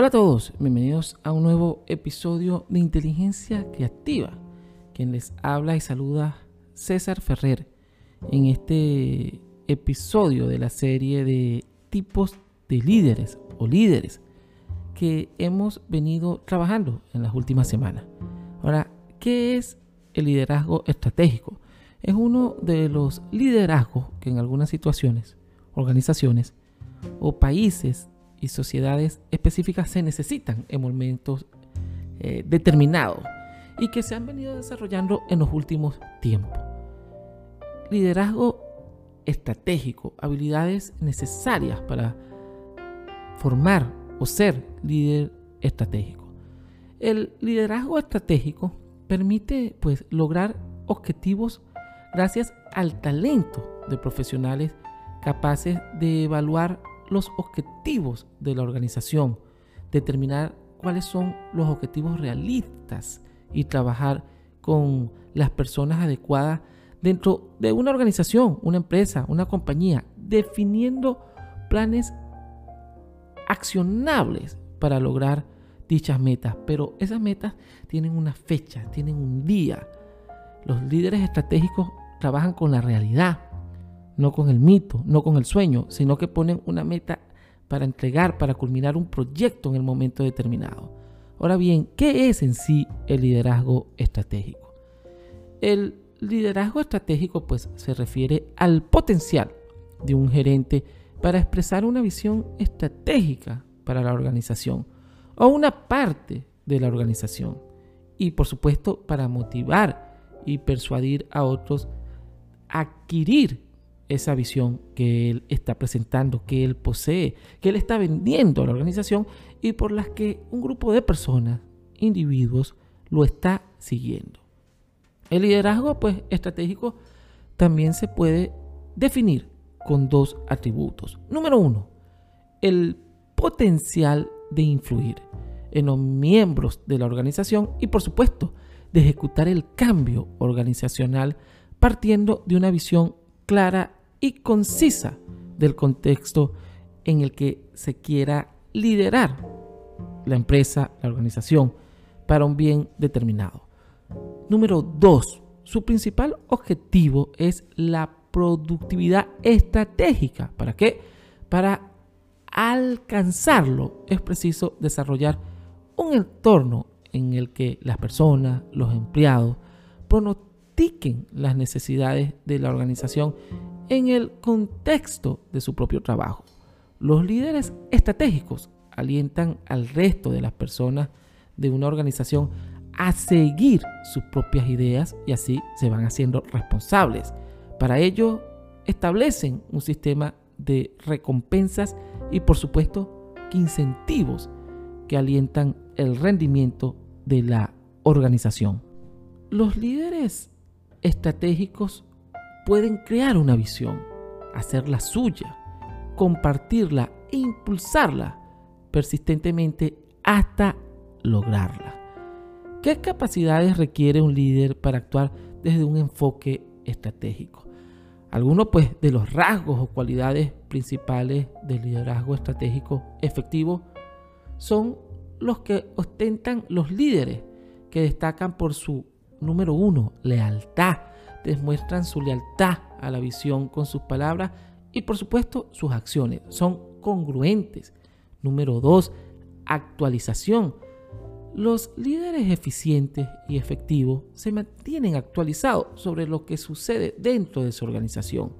Hola a todos, bienvenidos a un nuevo episodio de Inteligencia Creativa. Quien les habla y saluda César Ferrer en este episodio de la serie de tipos de líderes o líderes que hemos venido trabajando en las últimas semanas. Ahora, ¿qué es el liderazgo estratégico? Es uno de los liderazgos que en algunas situaciones, organizaciones o países y sociedades específicas se necesitan en momentos eh, determinados y que se han venido desarrollando en los últimos tiempos. Liderazgo estratégico, habilidades necesarias para formar o ser líder estratégico. El liderazgo estratégico permite pues lograr objetivos gracias al talento de profesionales capaces de evaluar los objetivos de la organización, determinar cuáles son los objetivos realistas y trabajar con las personas adecuadas dentro de una organización, una empresa, una compañía, definiendo planes accionables para lograr dichas metas. Pero esas metas tienen una fecha, tienen un día. Los líderes estratégicos trabajan con la realidad, no con el mito, no con el sueño, sino que ponen una meta para entregar, para culminar un proyecto en el momento determinado. Ahora bien, ¿qué es en sí el liderazgo estratégico? El liderazgo estratégico pues se refiere al potencial de un gerente para expresar una visión estratégica para la organización o una parte de la organización y por supuesto para motivar y persuadir a otros a adquirir esa visión que él está presentando, que él posee, que él está vendiendo a la organización y por las que un grupo de personas, individuos, lo está siguiendo. El liderazgo pues, estratégico también se puede definir con dos atributos. Número uno, el potencial de influir en los miembros de la organización y por supuesto de ejecutar el cambio organizacional partiendo de una visión clara y concisa del contexto en el que se quiera liderar la empresa, la organización, para un bien determinado. Número dos, su principal objetivo es la productividad estratégica. ¿Para qué? Para alcanzarlo es preciso desarrollar un entorno en el que las personas, los empleados, pronostiquen las necesidades de la organización en el contexto de su propio trabajo. Los líderes estratégicos alientan al resto de las personas de una organización a seguir sus propias ideas y así se van haciendo responsables. Para ello, establecen un sistema de recompensas y por supuesto incentivos que alientan el rendimiento de la organización. Los líderes estratégicos pueden crear una visión, hacerla suya, compartirla e impulsarla persistentemente hasta lograrla. ¿Qué capacidades requiere un líder para actuar desde un enfoque estratégico? Algunos pues de los rasgos o cualidades principales del liderazgo estratégico efectivo son los que ostentan los líderes que destacan por su número uno, lealtad, demuestran su lealtad a la visión con sus palabras y por supuesto sus acciones. Son congruentes. Número dos, actualización. Los líderes eficientes y efectivos se mantienen actualizados sobre lo que sucede dentro de su organización.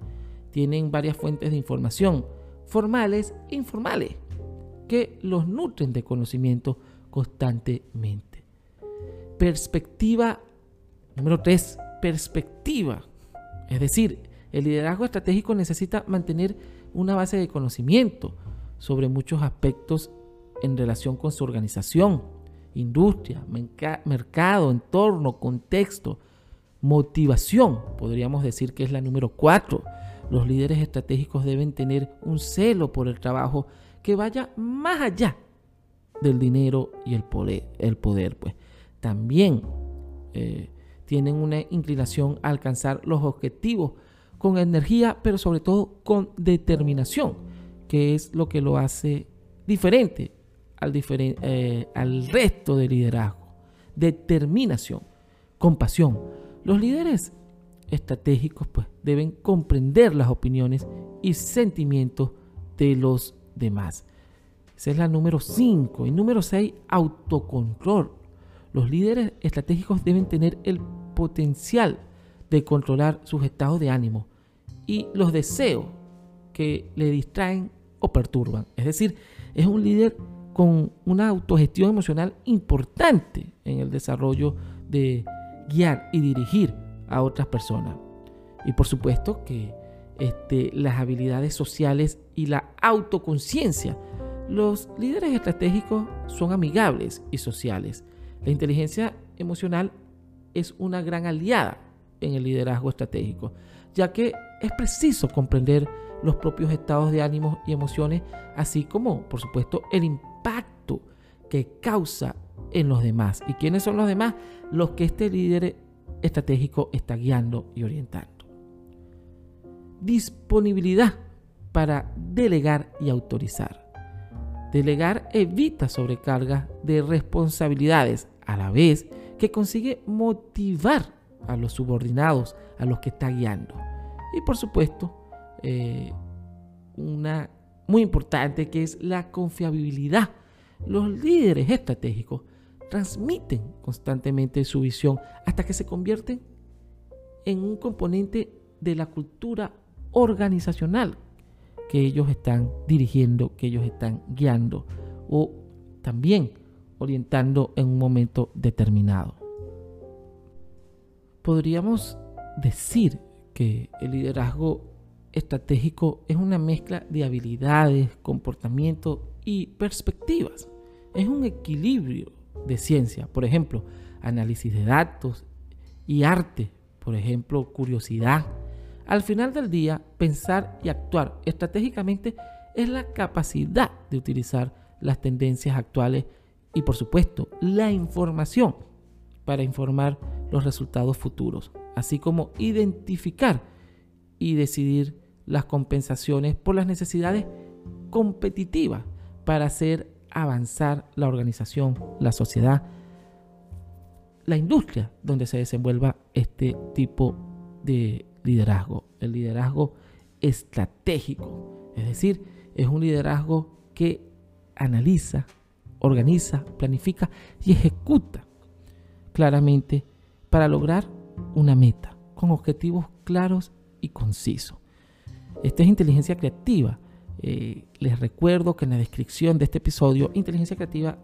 Tienen varias fuentes de información, formales e informales, que los nutren de conocimiento constantemente. Perspectiva número 3 perspectiva. Es decir, el liderazgo estratégico necesita mantener una base de conocimiento sobre muchos aspectos en relación con su organización, industria, mercado, entorno, contexto, motivación, podríamos decir que es la número cuatro. Los líderes estratégicos deben tener un celo por el trabajo que vaya más allá del dinero y el poder. El poder pues. También eh, tienen una inclinación a alcanzar los objetivos con energía, pero sobre todo con determinación, que es lo que lo hace diferente al, eh, resto de liderazgo. Determinación, compasión. Los líderes estratégicos pues, deben comprender las opiniones y sentimientos de los demás. Esa es la número 5. Y número 6, autocontrol. Los líderes estratégicos deben tener el potencial de controlar sus estados de ánimo y los deseos que le distraen o perturban. Es decir, es un líder con una autogestión emocional importante en el desarrollo de guiar y dirigir a otras personas. Y por supuesto que este, las habilidades sociales y la autoconciencia. Los líderes estratégicos son amigables y sociales. La inteligencia emocional es una gran aliada en el liderazgo estratégico, ya que es preciso comprender los propios estados de ánimo y emociones, así como, por supuesto, el impacto que causa en los demás. ¿Y quiénes son los demás? Los que este líder estratégico está guiando y orientando. Disponibilidad para delegar y autorizar. Delegar evita sobrecarga de responsabilidades a la vez que consigue motivar a los subordinados, a los que está guiando. Y por supuesto, eh, una muy importante que es la confiabilidad. Los líderes estratégicos transmiten constantemente su visión hasta que se convierten en un componente de la cultura organizacional que ellos están dirigiendo, que ellos están guiando o también orientando en un momento determinado. Podríamos decir que el liderazgo estratégico es una mezcla de habilidades, comportamiento y perspectivas. Es un equilibrio de ciencia, por ejemplo, análisis de datos y arte, por ejemplo, curiosidad. Al final del día, pensar y actuar estratégicamente es la capacidad de utilizar las tendencias actuales y, por supuesto, la información para informar los resultados futuros, así como identificar y decidir las compensaciones por las necesidades competitivas para hacer avanzar la organización, la sociedad, la industria donde se desenvuelva este tipo de liderazgo, el liderazgo estratégico. Es decir, es un liderazgo que analiza, organiza, planifica y ejecuta claramente para lograr una meta con objetivos claros y concisos. Esta es inteligencia creativa eh, les recuerdo que en la descripción de este episodio, Inteligencia Creativa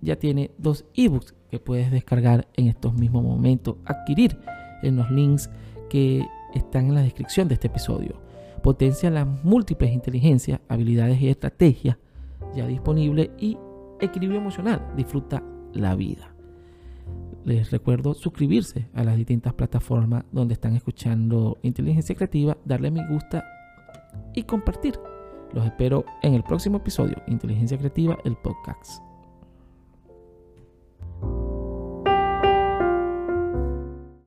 ya tiene dos ebooks que puedes descargar en estos mismos momentos, adquirir en los links que están en la descripción de este episodio. Potencia las múltiples inteligencias, habilidades y estrategias ya disponible y equilibrio emocional. Disfruta la vida. Les recuerdo suscribirse a las distintas plataformas donde están escuchando Inteligencia Creativa, darle me gusta y compartir. Los espero en el próximo episodio, Inteligencia Creativa, el podcast.